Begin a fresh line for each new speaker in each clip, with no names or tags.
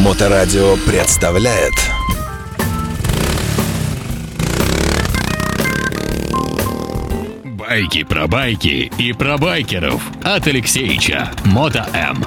Моторадио представляет
Байки про байки и про байкеров от Алексеича Мото М.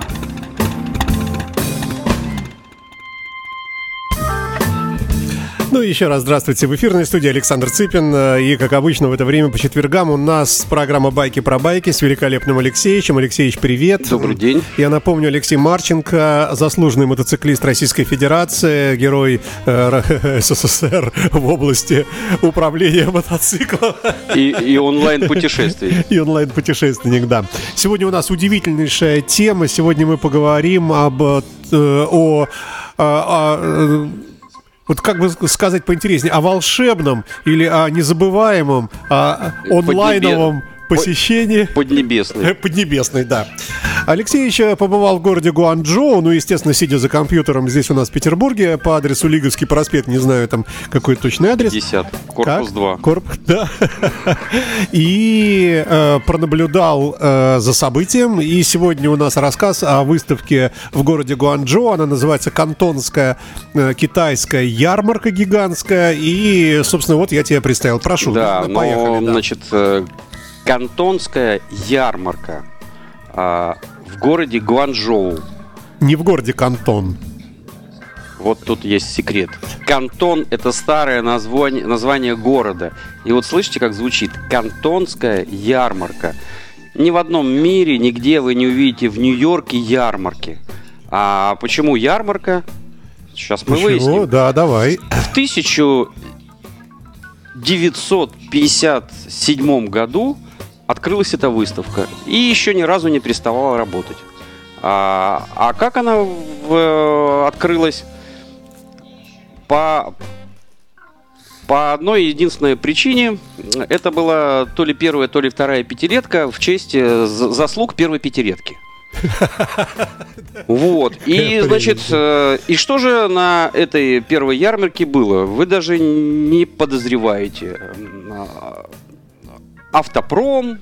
Ну и еще раз здравствуйте. В эфирной студии Александр Цыпин. И, как обычно, в это время по четвергам у нас программа «Байки про байки» с великолепным Алексеевичем. Алексеевич, привет.
Добрый день.
Я напомню, Алексей Марченко, заслуженный мотоциклист Российской Федерации, герой э, СССР в области управления мотоциклом.
И, и онлайн-путешествий.
И онлайн-путешественник, да. Сегодня у нас удивительнейшая тема. Сегодня мы поговорим об э, о, о, о вот как бы сказать поинтереснее, о волшебном или о незабываемом, о онлайновом посещении.
Поднебесный.
Поднебесный, да. Алексеевич побывал в городе Гуанчжоу, ну, естественно, сидя за компьютером здесь у нас в Петербурге по адресу Лиговский проспект, не знаю там какой точный адрес.
50, корпус как? 2.
Корпус, да. И э, пронаблюдал э, за событием. И сегодня у нас рассказ о выставке в городе Гуанчжоу. Она называется «Кантонская э, китайская ярмарка гигантская». И, собственно, вот я тебе представил. Прошу.
Да, поехали. Но, да. значит, э, Кантонская ярмарка а, в городе Гуанчжоу.
Не в городе Кантон.
Вот тут есть секрет. Кантон – это старое название, название города. И вот слышите, как звучит? Кантонская ярмарка. Ни в одном мире, нигде вы не увидите в Нью-Йорке ярмарки. А почему ярмарка? Сейчас мы почему? выясним.
Да, давай.
В 1957 году открылась эта выставка и еще ни разу не переставала работать. А, а как она в, открылась? По, по одной единственной причине. Это была то ли первая, то ли вторая пятилетка в честь э, заслуг первой пятилетки. Вот. И, значит, э, и что же на этой первой ярмарке было? Вы даже не подозреваете автопром,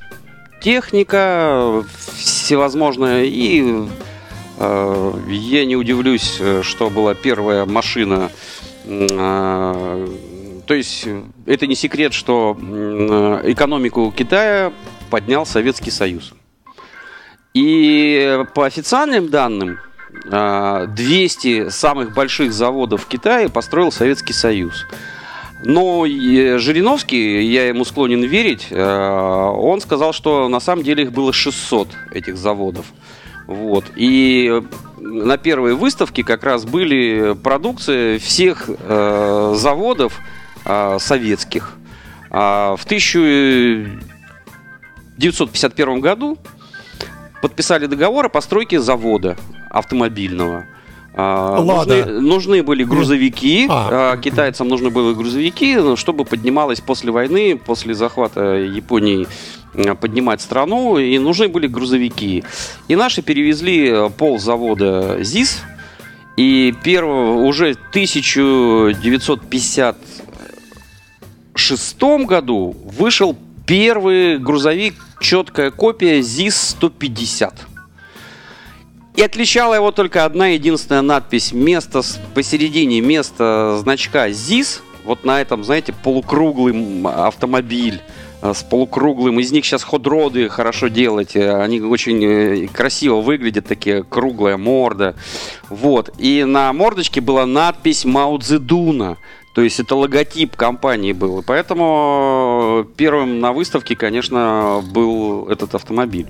техника всевозможная. И э, я не удивлюсь, что была первая машина. Э, то есть это не секрет, что экономику Китая поднял Советский Союз. И по официальным данным, 200 э, самых больших заводов в Китае построил Советский Союз. Но Жириновский, я ему склонен верить, э, он сказал, что на самом деле их было 600, этих заводов. Вот. И на первой выставке как раз были продукции всех э, заводов э, советских. А в 1951 году подписали договор о постройке завода автомобильного. А, нужны, нужны были грузовики, а. а. китайцам нужны были грузовики, ну, чтобы поднималась после войны, после захвата Японии поднимать страну, и нужны были грузовики. И наши перевезли пол завода ЗИС, и первого, уже в 1956 году вышел первый грузовик, четкая копия ЗИС-150. И отличала его только одна единственная надпись. Место посередине места значка ЗИС. Вот на этом, знаете, полукруглый автомобиль э, с полукруглым. Из них сейчас ходроды хорошо делать. Они очень э, красиво выглядят, такие круглая морда. Вот. И на мордочке была надпись Мао Цзэдуна. То есть это логотип компании был. Поэтому э, первым на выставке, конечно, был этот автомобиль.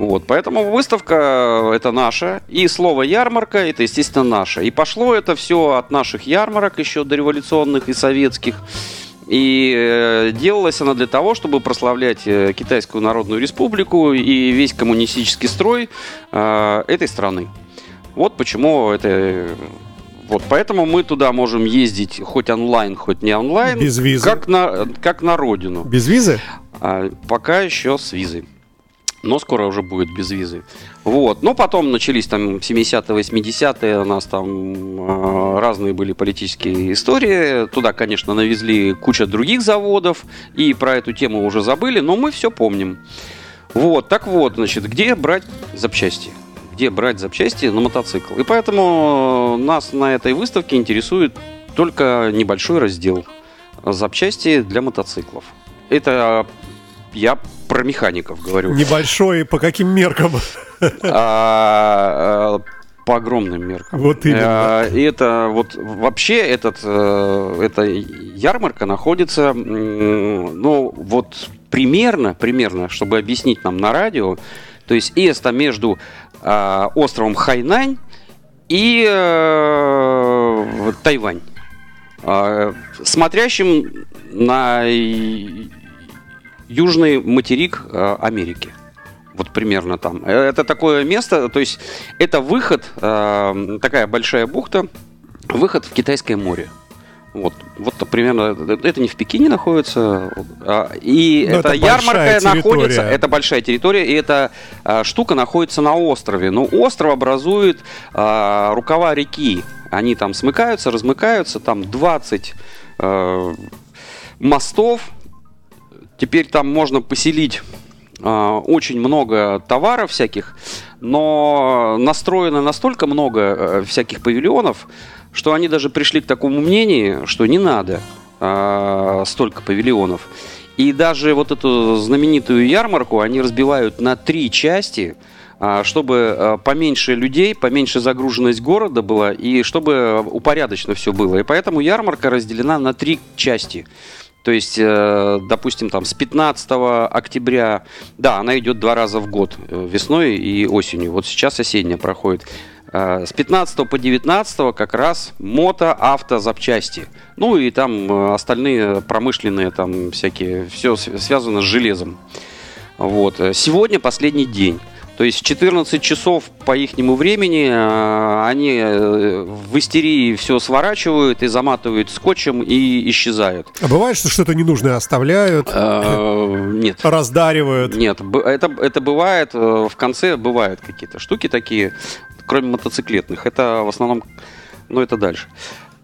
Вот, поэтому выставка это наша, и слово ярмарка это, естественно, наше. И пошло это все от наших ярмарок, еще дореволюционных и советских. И э, делалась она для того, чтобы прославлять э, Китайскую Народную Республику и весь коммунистический строй э, этой страны. Вот почему это вот, поэтому мы туда можем ездить хоть онлайн, хоть не онлайн.
Без визы.
Как на, как на родину.
Без визы?
А, пока еще с визой но скоро уже будет без визы. Вот. Но потом начались там 70-е, 80-е, у нас там э, разные были политические истории. Туда, конечно, навезли куча других заводов, и про эту тему уже забыли, но мы все помним. Вот, так вот, значит, где брать запчасти? где брать запчасти на мотоцикл. И поэтому нас на этой выставке интересует только небольшой раздел запчасти для мотоциклов. Это я про механиков говорю.
Небольшой по каким меркам?
А, а, по огромным меркам.
Вот именно.
А, И это вот вообще этот, э, эта ярмарка находится, ну вот примерно, примерно, чтобы объяснить нам на радио, то есть это между а, островом Хайнань и э, Тайвань, смотрящим на южный материк э, Америки. Вот примерно там. Э, Это такое место, то есть это выход, э, такая большая бухта, выход в Китайское море. Вот, вот примерно, это не в Пекине находится, а, и
Но
эта
это
ярмарка находится, это большая территория, и эта а, штука находится на острове. Но остров образует а, рукава реки. Они там смыкаются, размыкаются, там 20 э, мостов. Теперь там можно поселить а, очень много товаров всяких, но настроено настолько много э, всяких павильонов, что они даже пришли к такому мнению, что не надо а, столько павильонов. И даже вот эту знаменитую ярмарку они разбивают на три части, а, чтобы поменьше людей, поменьше загруженность города была, и чтобы упорядочно все было. И поэтому ярмарка разделена на три части. То есть, э, допустим, там с 15 октября, да, она идет два раза в год, э, весной и осенью. Вот сейчас осенняя проходит. Э, С 15 по 19 как раз мото, авто, запчасти. Ну и там остальные промышленные, там всякие, все связано с железом. Вот. Сегодня последний день. То есть в 14 часов по ихнему времени э, они э, в истерии все сворачивают и заматывают скотчем и исчезают.
А бывает, что что-то ненужное оставляют,
Э, Нет.
раздаривают.
Нет, это, это бывает, в конце бывают какие-то штуки такие, кроме мотоциклетных. Это в основном, ну это дальше.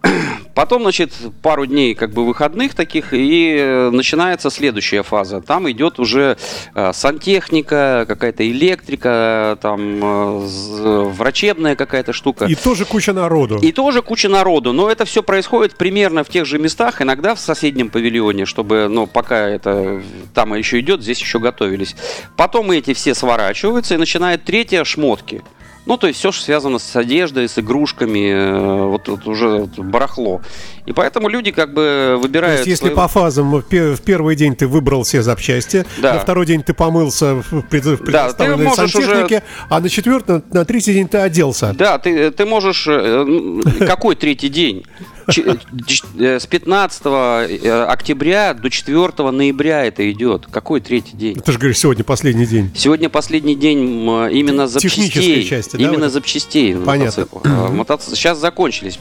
Потом, значит, пару дней как бы выходных таких, и э, начинается следующая фаза. Там идет уже э, сантехника, какая-то электрика, там э, врачебная какая-то штука.
И тоже куча народу.
И тоже куча народу, но это все происходит примерно в тех же местах, иногда в соседнем павильоне, чтобы, ну, пока это там еще идет, здесь еще готовились. Потом эти все сворачиваются и начинает третья шмотки. Ну, то есть все, что связано с одеждой, с игрушками, э, вот, вот уже барахло. И поэтому люди как бы
То
выбирают...
есть, если
свои-
по фазам, в пе- в первый день ты выбрал все запчасти,
Да.
на второй день ты помылся в пред- в предоставленной
уже-
сантехнике, а на четвертый, на, третий день ты оделся.
Да, ты, ты можешь... э, Какой третий день? Э, С 15 э, октября до 4 ноября это идет. Какой третий день?
Ты же говоришь, сегодня последний день.
Сегодня последний день именно запчастей.
Части, да,
именно запчастей
Понятно.
мотоцикл. А, Сейчас закончились.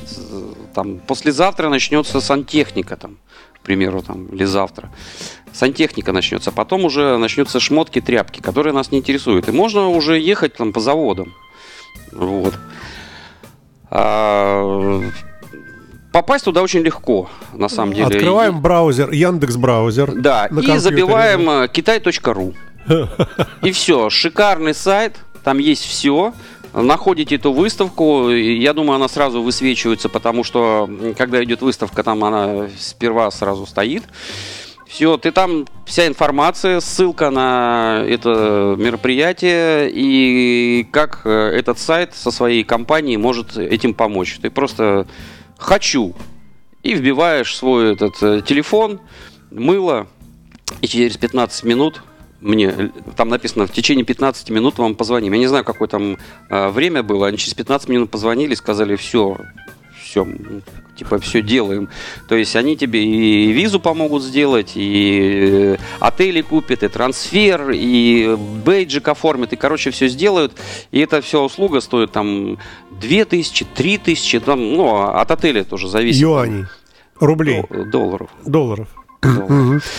Там, послезавтра начнется сантехника, там, к примеру, там, или завтра. Сантехника начнется. Потом уже начнутся шмотки, тряпки, которые нас не интересуют. И можно уже ехать там по заводам. Вот. А, попасть туда очень легко, на самом деле.
Открываем браузер, Яндекс браузер.
Да, и забиваем э, китай.ру. И все, шикарный сайт, там есть все. Находите эту выставку, я думаю, она сразу высвечивается, потому что когда идет выставка, там она сперва сразу стоит. Все, ты там вся информация, ссылка на это мероприятие и как э, этот сайт со своей компанией может этим помочь. Ты просто хочу и вбиваешь свой этот э, телефон, мыло, и через 15 минут мне, там написано, в течение 15 минут вам позвоним. Я не знаю, какое там э, время было. Они через 15 минут позвонили, сказали, все, все, типа, все делаем. То есть они тебе и визу помогут сделать, и э, отели купят, и трансфер, и бейджик оформят, и, короче, все сделают. И эта вся услуга стоит там 2000, 3000, там, ну, от отеля тоже зависит.
Юаней. Рублей.
Дол- Долларов.
Долларов.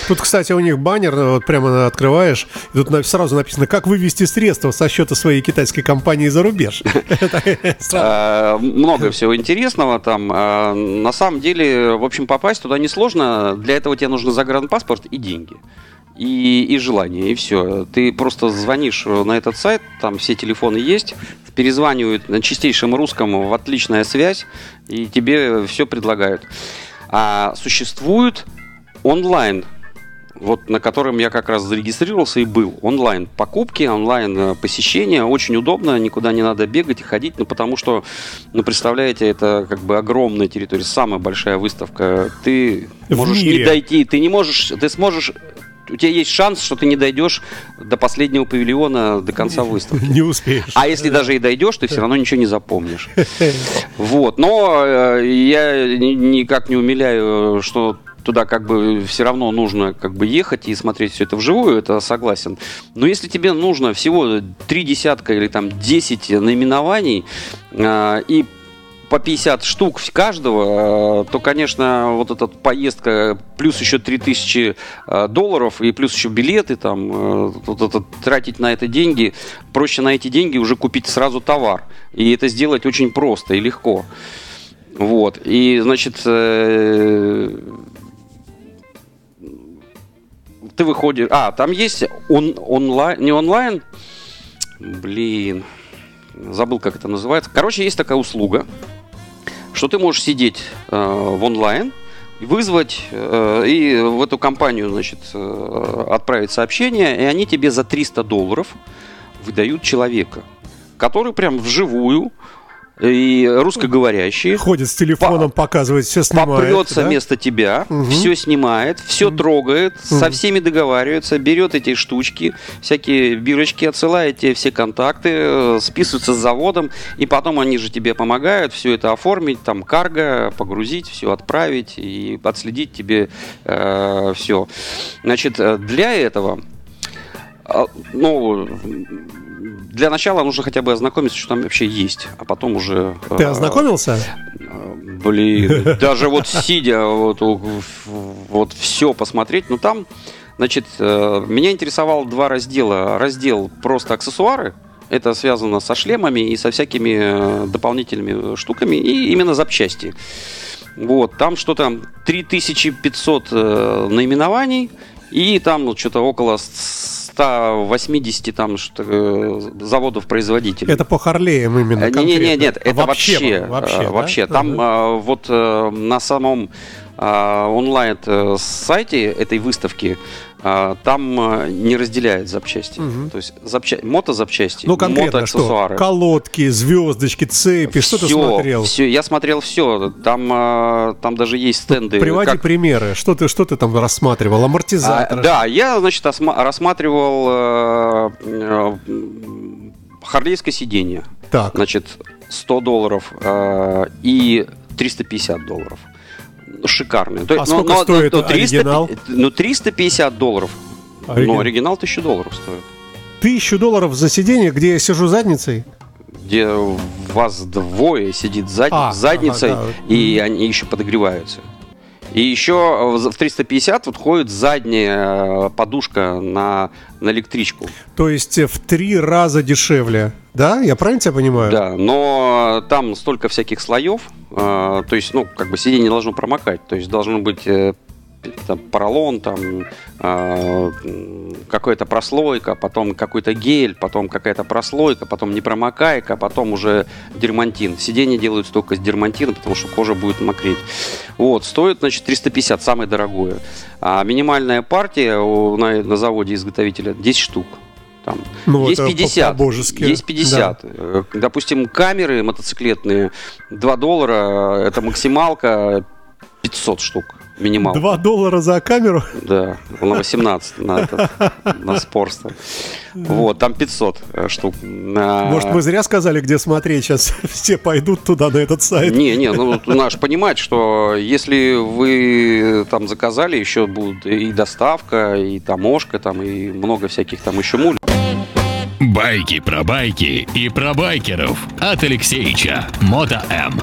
Тут, кстати, у них баннер, э, вот прямо открываешь, и тут сразу написано, как вывести средства со счета своей китайской компании за рубеж.
Э, Много всего интересного там. Э, На самом деле, в общем, попасть туда несложно. Для этого тебе нужно загранпаспорт и деньги. И, и желание, и все. Ты просто звонишь на этот сайт, там все телефоны есть, перезванивают на чистейшем русском в отличная связь, и тебе все предлагают. А существует онлайн вот на котором я как раз зарегистрировался и был. Онлайн покупки, онлайн э, посещения. Очень удобно, никуда не надо бегать и ходить, ну потому что, ну представляете, это как бы огромная территория, самая большая выставка. Ты
В
можешь
мире.
не дойти, ты не можешь, ты сможешь, у тебя есть шанс, что ты не дойдешь до последнего павильона до конца выставки.
Не успеешь.
А если даже и дойдешь, ты все равно ничего не запомнишь. Вот. Но э, я ни- никак не умиляю, что туда как бы все равно нужно как бы ехать и смотреть все это вживую, это согласен. Но если тебе нужно всего три десятка или там 10 наименований э, и по 50 штук каждого, э, то, конечно, вот эта поездка, плюс еще 3000 э, долларов, и плюс еще билеты, там, вот это, тратить на это деньги, проще на эти деньги уже купить сразу товар. И это сделать очень просто и легко. Вот. И, значит, э, ты выходишь... А, там есть он, онлайн... Не онлайн? Блин. Забыл, как это называется. Короче, есть такая услуга, что ты можешь сидеть э, в онлайн, вызвать э, и в эту компанию, значит, э, отправить сообщение, и они тебе за 300 долларов выдают человека, который прям вживую и русскоговорящий
Ходит с телефоном, показывает, все снимает.
попрется
да?
вместо тебя,
Мгм.
все снимает, все трогает, со всеми договаривается, берет эти штучки, всякие бирочки, отсылает тебе все контакты, э, списывается с заводом, и потом они же тебе помогают все это оформить, там карго, погрузить, все отправить и отследить тебе все. Значит, э, для этого ну, для начала нужно хотя бы ознакомиться, что там вообще есть, а потом уже...
Ты
э,
ознакомился?
Блин, даже вот сидя, вот, вот все посмотреть, ну там, значит, э, меня интересовало два раздела. Раздел просто аксессуары, это связано со шлемами и со всякими э, дополнительными штуками, и именно запчасти. Вот, там что-то 3500 э, наименований, и там ну, что-то около 180 там что, э, заводов-производителей.
Это по Харлеям именно
Э, Не-не-не,
конкретно.
нет,
А
это вообще,
вообще,
э,
да?
вообще. Там
Ага.
э, вот на самом э, онлайн э, этой выставки э, там э, не разделяют запчасти.
Мгм.
То есть запча... мотозапчасти,
Ну, конкретно что?
мотоаксессуары.
Колодки, звездочки, цепи, что ты смотрел?
всё, я смотрел все. Там, э, там даже есть стенды.
Приводи
как-
примеры. Что ты, что ты там рассматривал?
А,
Амортизатор?
да, я, значит, осма- рассматривал э, э, харлейское сиденье.
Так,
Значит, 100 долларов э, и 350 долларов. Шикарные.
А
есть,
сколько стоит оригинал?
Ну, 350 долларов.
Оригинал.
Ну, оригинал 1000 долларов стоит.
тысячу долларов за сиденье, где я сижу задницей?
Где вас двое сидит зад...
А,
задницей,
ага, да.
и они еще подогреваются. И еще в 350 вот ходит задняя э, подушка на, на электричку.
То есть э, в три раза дешевле. Да? Я правильно тебя понимаю?
Да, но там столько всяких слоев, э, то есть, ну, как бы сиденье не должно промокать, то есть должно быть э, там, поролон, там э, какая-то прослойка, потом какой-то гель, потом какая-то прослойка, потом непромокайка, потом уже дермантин. Сиденье делают только с дермантина, потому что кожа будет мокреть. Вот, стоит, значит, 350, самое дорогое. А минимальная партия у- на, на заводе изготовителя 10 штук. Там.
Ну,
есть
это
50.
по-божески.
Есть 50. Э, Допустим, камеры мотоциклетные 2 доллара, это максималка 500 штук. Минималка.
Два доллара за камеру?
Да, на 18 на, этот, на спорста. Вот, там 500 э, штук. На-
Может, мы зря сказали, где смотреть. Сейчас все пойдут туда, на этот сайт.
Не, не, ну наш понимать, что если вы там заказали, еще будет и доставка, и таможка, там, и много всяких там еще муль.
Байки про байки и про байкеров от Алексеича. Мото М.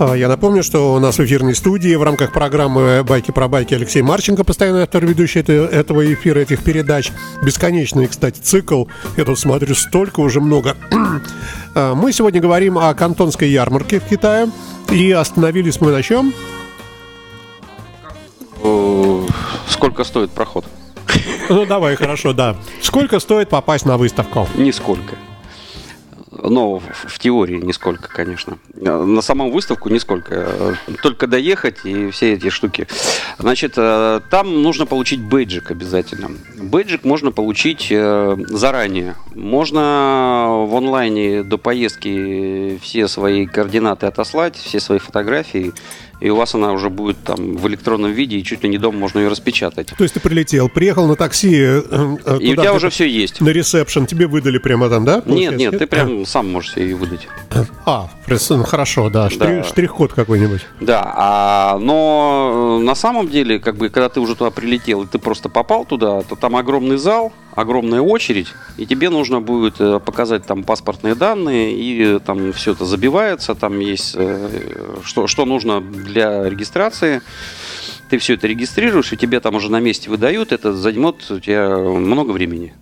Я напомню, что у нас в эфирной студии в рамках программы «Байки про байки» Алексей Марченко, постоянный автор, ведущий это- этого эфира, этих передач. Бесконечный, кстати, цикл. Я тут смотрю, столько уже много. А, Мы сегодня говорим о кантонской ярмарке в Китае. И остановились мы на чем?
Сколько стоит проход?
Ну, давай, хорошо, да. Сколько стоит попасть на выставку?
Нисколько. Но в, теории нисколько, конечно. Э, На саму выставку нисколько. Э, Только доехать и все эти штуки. Значит, э, там нужно получить бейджик обязательно. Бейджик можно получить заранее. Можно в онлайне до поездки все свои координаты отослать, все свои фотографии. И у вас она уже будет там в электронном виде, и чуть ли не дома можно ее распечатать.
То есть ты прилетел, приехал на такси э, э,
И у тебя уже все есть.
на ресепшн, тебе выдали прямо там, да?
Нет,
получается?
нет, ты прям сам можешь себе ее выдать.
А, ну, хорошо, да, штрих-
Да.
штрих-код какой-нибудь.
Да, а, но э, на самом деле, как бы, когда ты уже туда прилетел, и ты просто попал туда, то там огромный зал, огромная очередь, и тебе нужно будет э, показать там паспортные данные, и э, там все это забивается, там есть, э, что, что нужно для регистрации. Ты все это регистрируешь, и тебе там уже на месте выдают, это займет у тебя много времени.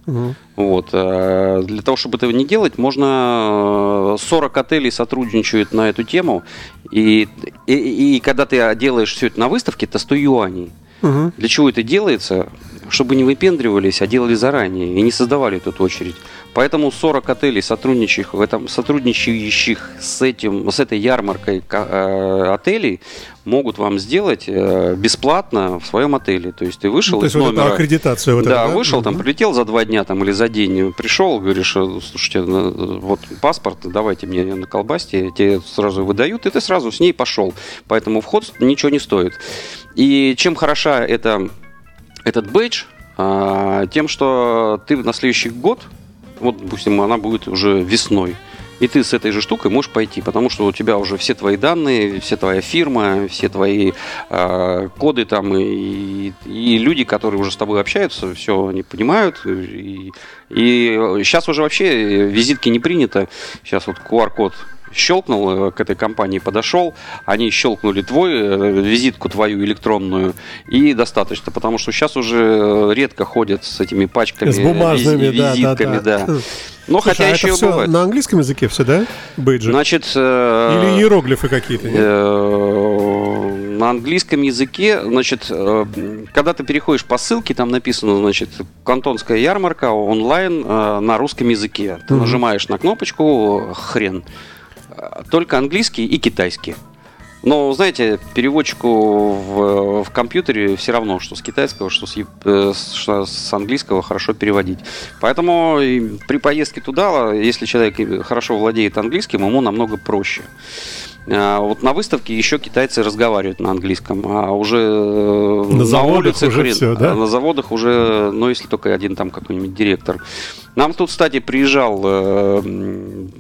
Вот. а Для того, чтобы этого не делать, можно... э, 40 отелей сотрудничают на эту тему. И, и, и когда ты делаешь все это на выставке, это 100 юаней.
Мгм.
Для чего это делается? Чтобы не выпендривались, а делали заранее и не создавали эту очередь. Поэтому 40 отелей, сотрудничающих в этом, сотрудничающих с, этим, с этой ярмаркой э, отелей, могут вам сделать э, бесплатно в своем отеле. То есть ты вышел
То есть
из
вот
номера...
аккредитация вот
да,
эта,
вышел, там прилетел за два дня там или за день, пришел, говоришь, э, слушайте, на- вот паспорт, давайте мне на колбасте, тебе сразу выдают, и ты сразу с ней пошел. Поэтому вход ничего не стоит. И чем хороша эта, этот бейдж, а, тем, что ты на следующий год, вот, допустим, она будет уже весной, и ты с этой же штукой можешь пойти, потому что у тебя уже все твои данные, все твоя фирма, все твои э, коды там и, и люди, которые уже с тобой общаются, все они понимают. И, и сейчас уже вообще визитки не принято. Сейчас вот QR-код щелкнул, э, к этой компании подошел, они щелкнули твой, э, визитку твою электронную, и достаточно, потому что сейчас уже э, редко ходят с этими пачками,
С бумажными,
визи-
да, да,
визитками,
да.
да. Но
Слушай,
хотя
а
еще
это все
бывает.
на английском языке все, да? Бейджи?
Значит, э,
Или иероглифы какие-то?
э, на английском языке, значит, э, когда ты переходишь по ссылке, там написано, значит, кантонская ярмарка онлайн э, на русском языке. Ты
Мгм.
нажимаешь на кнопочку хрен. Только английский и китайский. Но, знаете, переводчику в, в компьютере все равно, что с китайского, что э, с- что с английского хорошо переводить. Поэтому при поездке туда, если человек хорошо владеет английским, ему намного проще. А Вот на выставке еще китайцы разговаривают на английском, а уже э,
На заводах
улице
уже
хрен.
всё, да?
На заводах уже, ну если только один там какой-нибудь директор. Нам тут, кстати, приезжал э,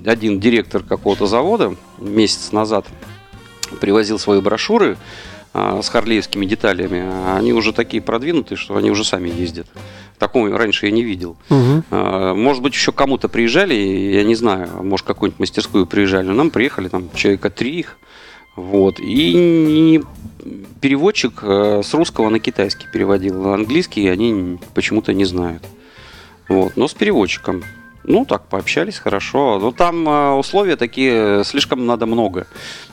один директор какого-то завода месяц назад, привозил свои брошюры с харлеевскими деталями. А Они уже такие продвинутые, что они уже сами ездят. Такого раньше я не видел. А, Может быть, еще кому-то приезжали, я не знаю, может, какую-нибудь мастерскую приезжали. Но нам приехали там человека три их. Вот. И переводчик с русского на китайский переводил. Английский они почему-то не знают. Вот. Но с переводчиком. Ну, так, пообщались, хорошо. Но там э, условия такие, слишком надо много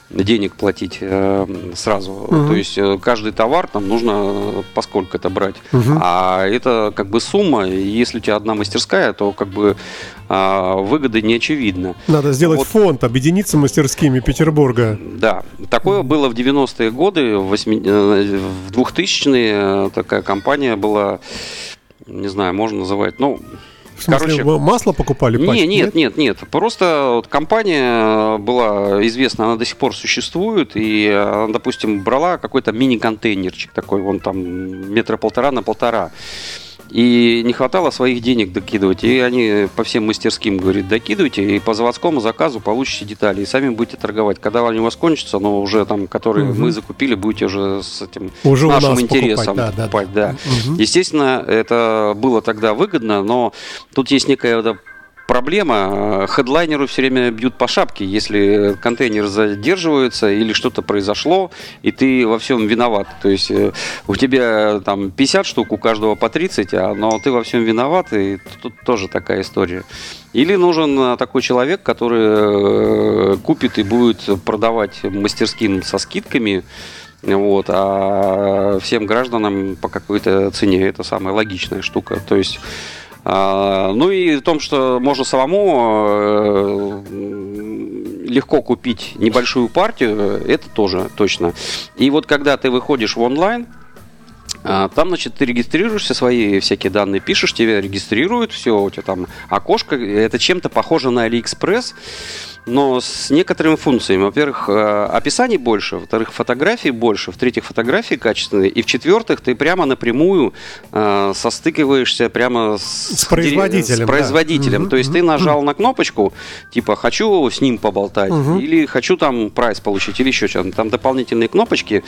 денег платить э, сразу.
Мгм.
То есть э, каждый товар там нужно э, поскольку это брать.
Мгм.
А это как бы сумма, и если у тебя одна мастерская, то как бы а, выгоды не очевидно.
Надо сделать
Вот.
фонд, объединиться мастерскими Петербурга.
Да, такое было в 90-е годы, в, 8, э, в 2000-е э, такая компания была, не знаю, можно называть, ну,
смысле,
Короче,
вы масло покупали?
не,
пачки,
нет, нет, нет. Просто вот компания была известна, она до сих пор существует, и, она, допустим, брала какой-то мини-контейнерчик такой, вон там метра полтора на полтора. И не хватало своих денег докидывать. И они по всем мастерским говорят, докидывайте, и по заводскому заказу получите детали, и сами будете торговать. Когда они у вас кончатся, но уже там, которые
Мгм.
мы закупили, будете уже с этим
Уже
нашим интересом
покупать, да, да,
покупать, да.
Мгм.
Естественно, это было тогда выгодно, но тут есть некая проблема. Хедлайнеру все время бьют по шапке, если контейнер задерживается или что-то произошло, и ты во всем виноват. То есть э, у тебя там 50 штук, у каждого по 30, а, но ты во всем виноват, и тут тоже такая история. Или нужен э, такой человек, который э, купит и будет продавать мастерским со скидками, вот, а всем гражданам по какой-то цене это самая логичная штука. То есть ну и в том, что можно самому э, легко купить небольшую партию, это тоже точно. И вот когда ты выходишь в онлайн, а, там, значит, ты регистрируешься, свои всякие данные пишешь, тебя регистрируют, все, у тебя там окошко. Это чем-то похоже на Алиэкспресс но с некоторыми функциями. Во-первых, э, описаний больше, во-вторых, фотографий больше, в-третьих, фотографии качественные, и в-четвертых, ты прямо напрямую э, состыкиваешься прямо с,
с производителем.
С производителем. Да. То есть ты нажал на кнопочку, типа хочу с ним поболтать, угу. или хочу там прайс получить, или еще что-то. Там дополнительные кнопочки,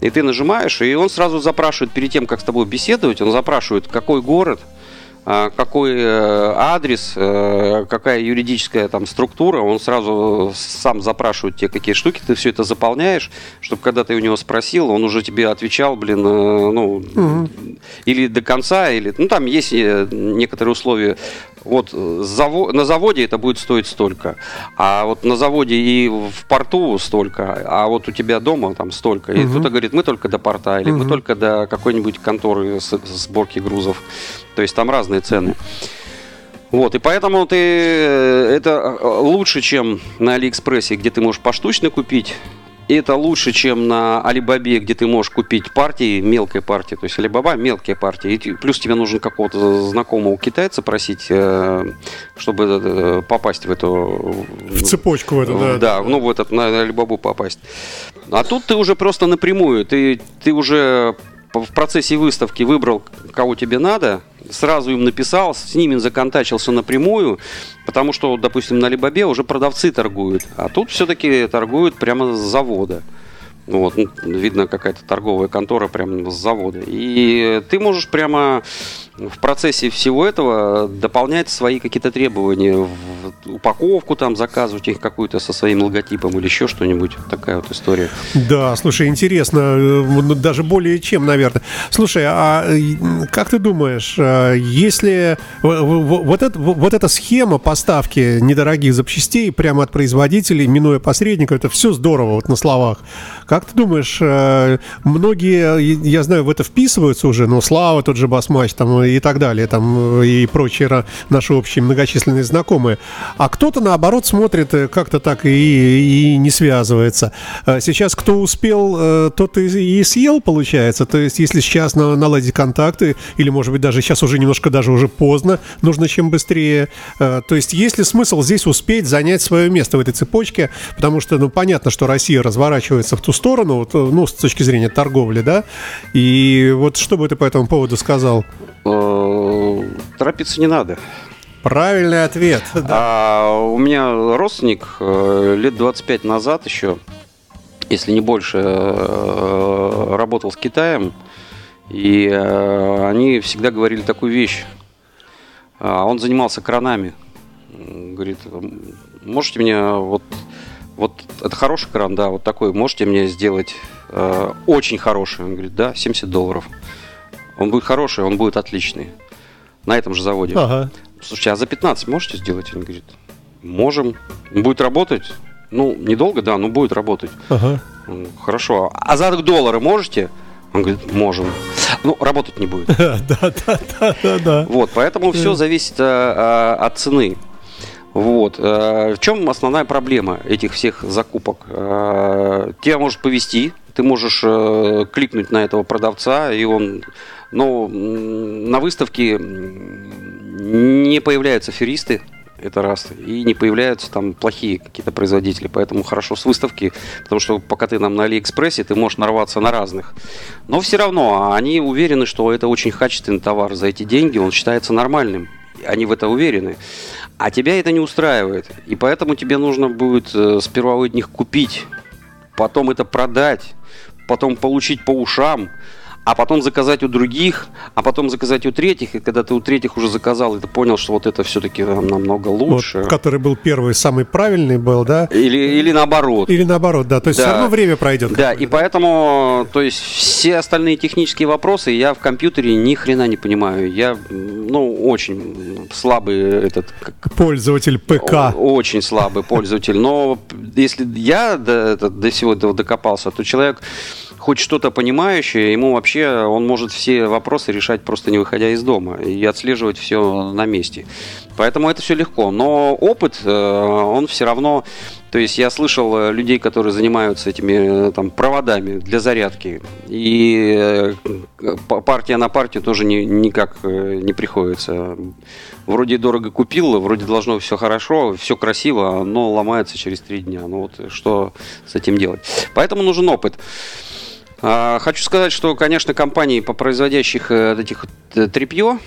и ты нажимаешь, и он сразу запрашивает перед тем, как с тобой беседовать, он запрашивает, какой город, какой э, адрес, э, какая юридическая там структура, он сразу сам запрашивает тебе, какие штуки, ты все это заполняешь, чтобы когда ты у него спросил, он уже тебе отвечал, блин, э, ну, угу. или до конца, или, ну, там есть некоторые условия вот на заводе это будет стоить столько, а вот на заводе и в порту столько, а вот у тебя дома там столько. И угу. кто-то говорит, мы только до порта, или угу. мы только до какой-нибудь конторы сборки грузов. То есть там разные цены. Вот, и поэтому ты это лучше, чем на Алиэкспрессе, где ты можешь поштучно купить это лучше, чем на Алибабе, где ты можешь купить партии, мелкой партии. То есть Алибаба мелкие партии. И плюс тебе нужен какого-то знакомого китайца просить, э, чтобы э, попасть в эту...
В цепочку в эту,
да. Да, ну в этот, на Алибабу попасть. А тут ты уже просто напрямую. Ты, ты уже в процессе выставки выбрал, кого тебе надо, сразу им написал, с ними законтачился напрямую, потому что, допустим, на Либабе уже продавцы торгуют, а тут все-таки торгуют прямо с завода. Вот, видно какая-то торговая контора прямо с завода. И ты можешь прямо в процессе всего этого дополнять свои какие-то требования, в упаковку там заказывать их какую-то со своим логотипом или еще что-нибудь. Такая вот история.
Да, слушай, интересно, э, ну, даже более чем, наверное. Слушай, а как ты думаешь, э, если вот, это, вот эта схема поставки недорогих запчастей прямо от производителей, минуя посредника, это все здорово вот на словах. Как ты думаешь, э, многие, я знаю, в это вписываются уже, но Слава, тот же Басмач там и так далее, там и прочие наши общие многочисленные знакомые. А кто-то, наоборот, смотрит э, как-то так и, и не связывается. Э, сейчас кто успел, тот и, съел, получается. То есть, если сейчас наладить контакты, или, может быть, даже сейчас уже немножко даже уже поздно, нужно чем быстрее. То есть, есть ли смысл здесь успеть занять свое место в этой цепочке? Потому что, ну, понятно, что Россия разворачивается в ту сторону, ну, с точки зрения торговли, да? И вот что бы ты по этому поводу сказал?
Э, торопиться не надо.
Правильный ответ.
Да. А, у меня родственник э, лет 25 назад еще, если не больше, э, работал с Китаем, и они всегда говорили такую вещь. А, он занимался кранами. Говорит, можете мне вот вот это хороший кран, да, вот такой, можете мне сделать очень хороший? Он говорит, да, 70 долларов. Он будет хороший, он будет отличный. На этом же заводе. Ага. Слушайте, а за 15 можете сделать? Он говорит, можем. Будет работать? Ну, недолго, да, но будет работать. Ага. Хорошо. А за доллары можете? Он говорит, можем. Ну, работать не будет. Да, да, да, да, да. Вот, поэтому все зависит а, а, от цены. Вот. Э, в чем основная проблема этих всех закупок? Э, тебя может повести, ты можешь э, кликнуть на этого продавца, и он, но на выставке не появляются феристы, это раз, и не появляются там плохие какие-то производители, поэтому хорошо с выставки, потому что пока ты нам на Алиэкспрессе, ты можешь нарваться на разных. Но все равно они уверены, что это очень качественный товар за эти деньги, он считается нормальным, они в это уверены. А тебя это не устраивает. И поэтому тебе нужно будет э, сперва у них купить, потом это продать, потом получить по ушам, а потом заказать у других, а потом заказать у третьих, и когда ты у третьих уже заказал, и ты понял, что вот это все-таки намного лучше.
Вот, который был первый, самый правильный был, да?
Или, или наоборот.
Или наоборот, да. То есть
Да.
все равно время пройдет.
Да, и поэтому, то есть все остальные технические вопросы я в компьютере ни хрена не понимаю. Я, ну, очень слабый этот, как-
Пользователь ПК.
очень слабый пользователь. Но если я до, до всего этого докопался, то человек хоть что-то понимающий, ему вообще он может все вопросы решать просто не выходя из дома и отслеживать все на месте. Поэтому это все легко. Но опыт, э, он все равно... То есть я слышал э, людей, которые занимаются этими э, там, проводами для зарядки. И партия на партию тоже ни- никак не приходится. Вроде дорого купил, вроде должно все хорошо, все красиво, но ломается через три дня. Ну вот что с этим делать? Поэтому нужен опыт. А, Хочу сказать, что, конечно, компании, по производящих э, этих э, тряпье,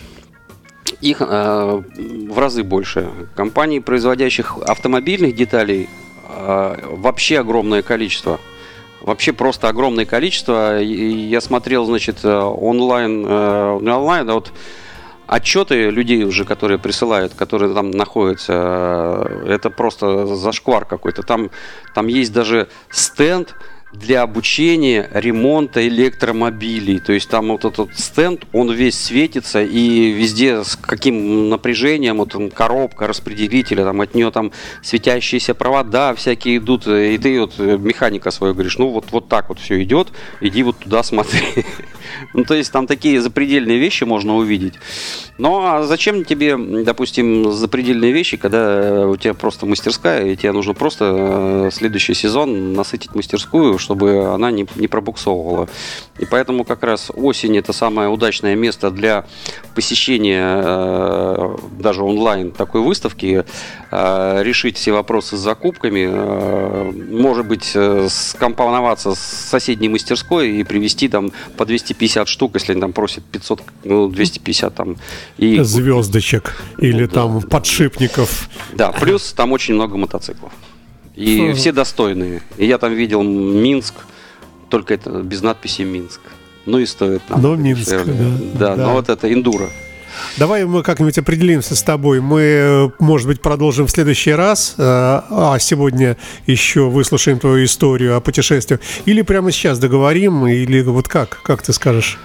их э, в разы больше. Компаний, производящих автомобильных деталей, вообще огромное количество. Вообще просто огромное количество. Я смотрел, значит, онлайн, не онлайн, а вот отчеты людей уже, которые присылают, которые там находятся, это просто зашквар какой-то. Там, там есть даже стенд для обучения ремонта электромобилей. То есть там вот этот стенд, он весь светится и везде с каким напряжением, вот там коробка распределителя, там от нее там светящиеся провода всякие идут, и ты вот э, механика свою говоришь, ну вот, вот так вот все идет, иди вот туда смотри. Ну, то есть там такие запредельные вещи можно увидеть. Ну, а зачем тебе, допустим, запредельные вещи, когда у тебя просто мастерская, и тебе нужно просто э, следующий сезон насытить мастерскую, чтобы она не, не пробуксовывала. И поэтому как раз осень это самое удачное место для посещения э, даже онлайн такой выставки, э, решить все вопросы с закупками, э, может быть, э, скомпоноваться с соседней мастерской и привезти там по 250 штук, если они там просят 500, ну, 250 там. И,
Звездочек или
Ну, да.
там подшипников.
да, плюс там очень много мотоциклов. И
Хм.
все достойные. И я там видел Минск, только это без надписи Минск. Ну и стоит нам.
Но Минск,
дешевле.
да,
Да,
да.
но вот это эндуро.
Давай мы как-нибудь определимся с тобой. Мы, может быть, продолжим в следующий раз. э, А сегодня еще выслушаем твою историю о путешествиях. Или прямо сейчас договорим, или вот как? Как ты скажешь?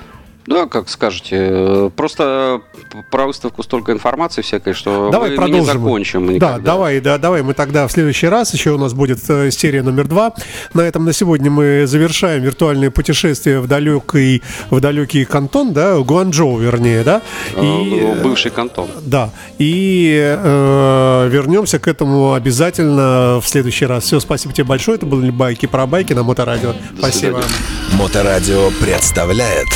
Да, как скажете. Э, Просто про выставку столько информации всякой, что
Давай
мы,
продолжим.
не закончим
Да,
никогда.
давай, да, давай мы тогда в следующий раз. Еще у нас будет э, серия номер два. На этом на сегодня мы завершаем виртуальное путешествие в далекий, в далекий кантон, да, Гуанчжоу, вернее, да.
Э, ну, Бывший кантон.
Да, и э, вернемся к этому обязательно в следующий раз. Все, спасибо тебе большое. Это были байки про байки на Моторадио. Спасибо.
свидания.
Моторадио представляет